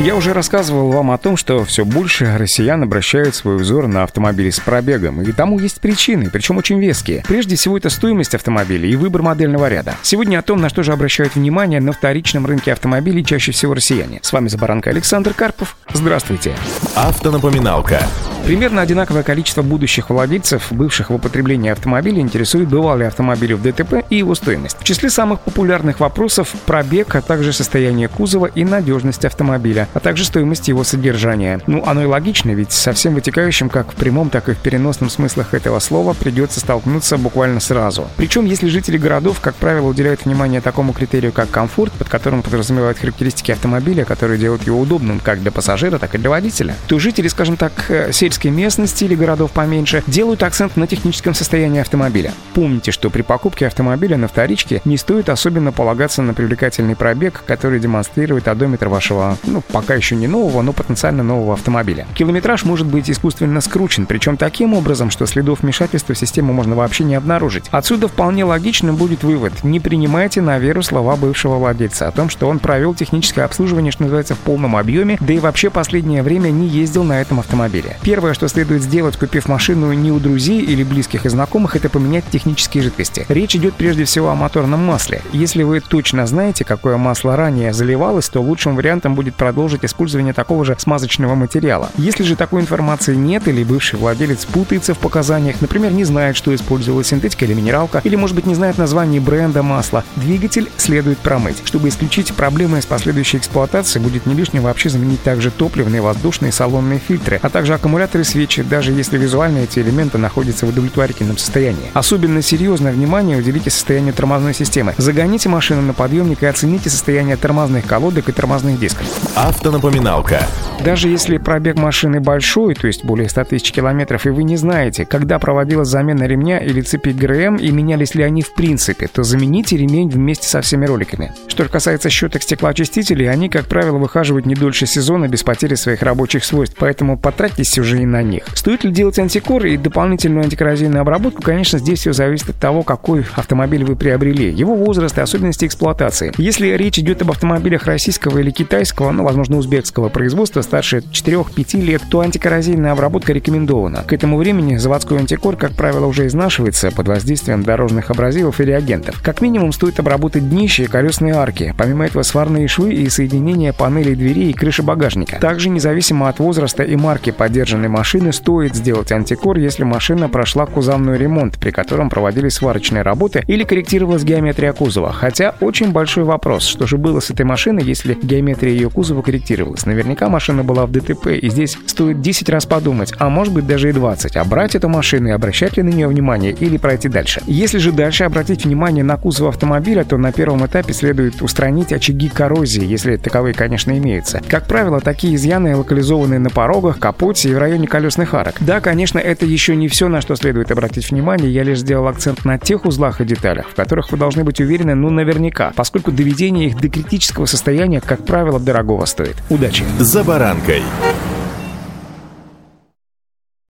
Я уже рассказывал вам о том, что все больше россиян обращают свой взор на автомобили с пробегом, и тому есть причины, причем очень веские. Прежде всего, это стоимость автомобиля и выбор модельного ряда. Сегодня о том, на что же обращают внимание на вторичном рынке автомобилей чаще всего россияне. С вами Забаранка Александр Карпов. Здравствуйте. Автонапоминалка. Примерно одинаковое количество будущих владельцев, бывших в употреблении автомобилей, интересует, бывал ли автомобиль в ДТП и его стоимость. В числе самых популярных вопросов пробег, а также состояние кузова и надежность автомобиля а также стоимость его содержания. Ну, оно и логично, ведь со всем вытекающим как в прямом, так и в переносном смыслах этого слова придется столкнуться буквально сразу. Причем, если жители городов, как правило, уделяют внимание такому критерию, как комфорт, под которым подразумевают характеристики автомобиля, которые делают его удобным как для пассажира, так и для водителя, то жители, скажем так, э, сельской местности или городов поменьше делают акцент на техническом состоянии автомобиля. Помните, что при покупке автомобиля на вторичке не стоит особенно полагаться на привлекательный пробег, который демонстрирует одометр вашего, ну, пока еще не нового, но потенциально нового автомобиля. Километраж может быть искусственно скручен, причем таким образом, что следов вмешательства в систему можно вообще не обнаружить. Отсюда вполне логичным будет вывод. Не принимайте на веру слова бывшего владельца о том, что он провел техническое обслуживание, что называется, в полном объеме, да и вообще последнее время не ездил на этом автомобиле. Первое, что следует сделать, купив машину не у друзей или близких и знакомых, это поменять технические жидкости. Речь идет прежде всего о моторном масле. Если вы точно знаете, какое масло ранее заливалось, то лучшим вариантом будет продолжить использование такого же смазочного материала. Если же такой информации нет или бывший владелец путается в показаниях, например, не знает, что использовалась синтетика или минералка, или, может быть, не знает название бренда масла, двигатель следует промыть. Чтобы исключить проблемы с последующей эксплуатацией, будет не лишним вообще заменить также топливные, воздушные, салонные фильтры, а также аккумуляторы свечи, даже если визуально эти элементы находятся в удовлетворительном состоянии. Особенно серьезное внимание уделите состоянию тормозной системы. Загоните машину на подъемник и оцените состояние тормозных колодок и тормозных дисков. Автонапоминалка. Даже если пробег машины большой, то есть более 100 тысяч километров, и вы не знаете, когда проводилась замена ремня или цепи ГРМ и менялись ли они в принципе, то замените ремень вместе со всеми роликами. Что же касается щеток стеклоочистителей, они, как правило, выхаживают не дольше сезона без потери своих рабочих свойств, поэтому потратьтесь уже и на них. Стоит ли делать антикор и дополнительную антикоррозийную обработку, конечно, здесь все зависит от того, какой автомобиль вы приобрели, его возраст и особенности эксплуатации. Если речь идет об автомобилях российского или китайского, ну, возможно, узбекского производства старше 4-5 лет, то антикоррозийная обработка рекомендована. К этому времени заводской антикор, как правило, уже изнашивается под воздействием дорожных абразивов и реагентов. Как минимум стоит обработать днище и колесные арки. Помимо этого сварные швы и соединения панелей дверей и крыши багажника. Также независимо от возраста и марки поддержанной машины стоит сделать антикор, если машина прошла кузовной ремонт, при котором проводились сварочные работы или корректировалась геометрия кузова. Хотя очень большой вопрос, что же было с этой машиной, если геометрия ее кузова корректировалась. Наверняка машина была в ДТП, и здесь стоит 10 раз подумать, а может быть даже и 20, а брать эту машину и обращать ли на нее внимание или пройти дальше. Если же дальше обратить внимание на кузов автомобиля, то на первом этапе следует устранить очаги коррозии, если таковые, конечно, имеются. Как правило, такие изъяны локализованы на порогах, капоте и в районе колесных арок. Да, конечно, это еще не все, на что следует обратить внимание, я лишь сделал акцент на тех узлах и деталях, в которых вы должны быть уверены, ну наверняка, поскольку доведение их до критического состояния, как правило, дорогого стоит. Удачи! «За баранкой».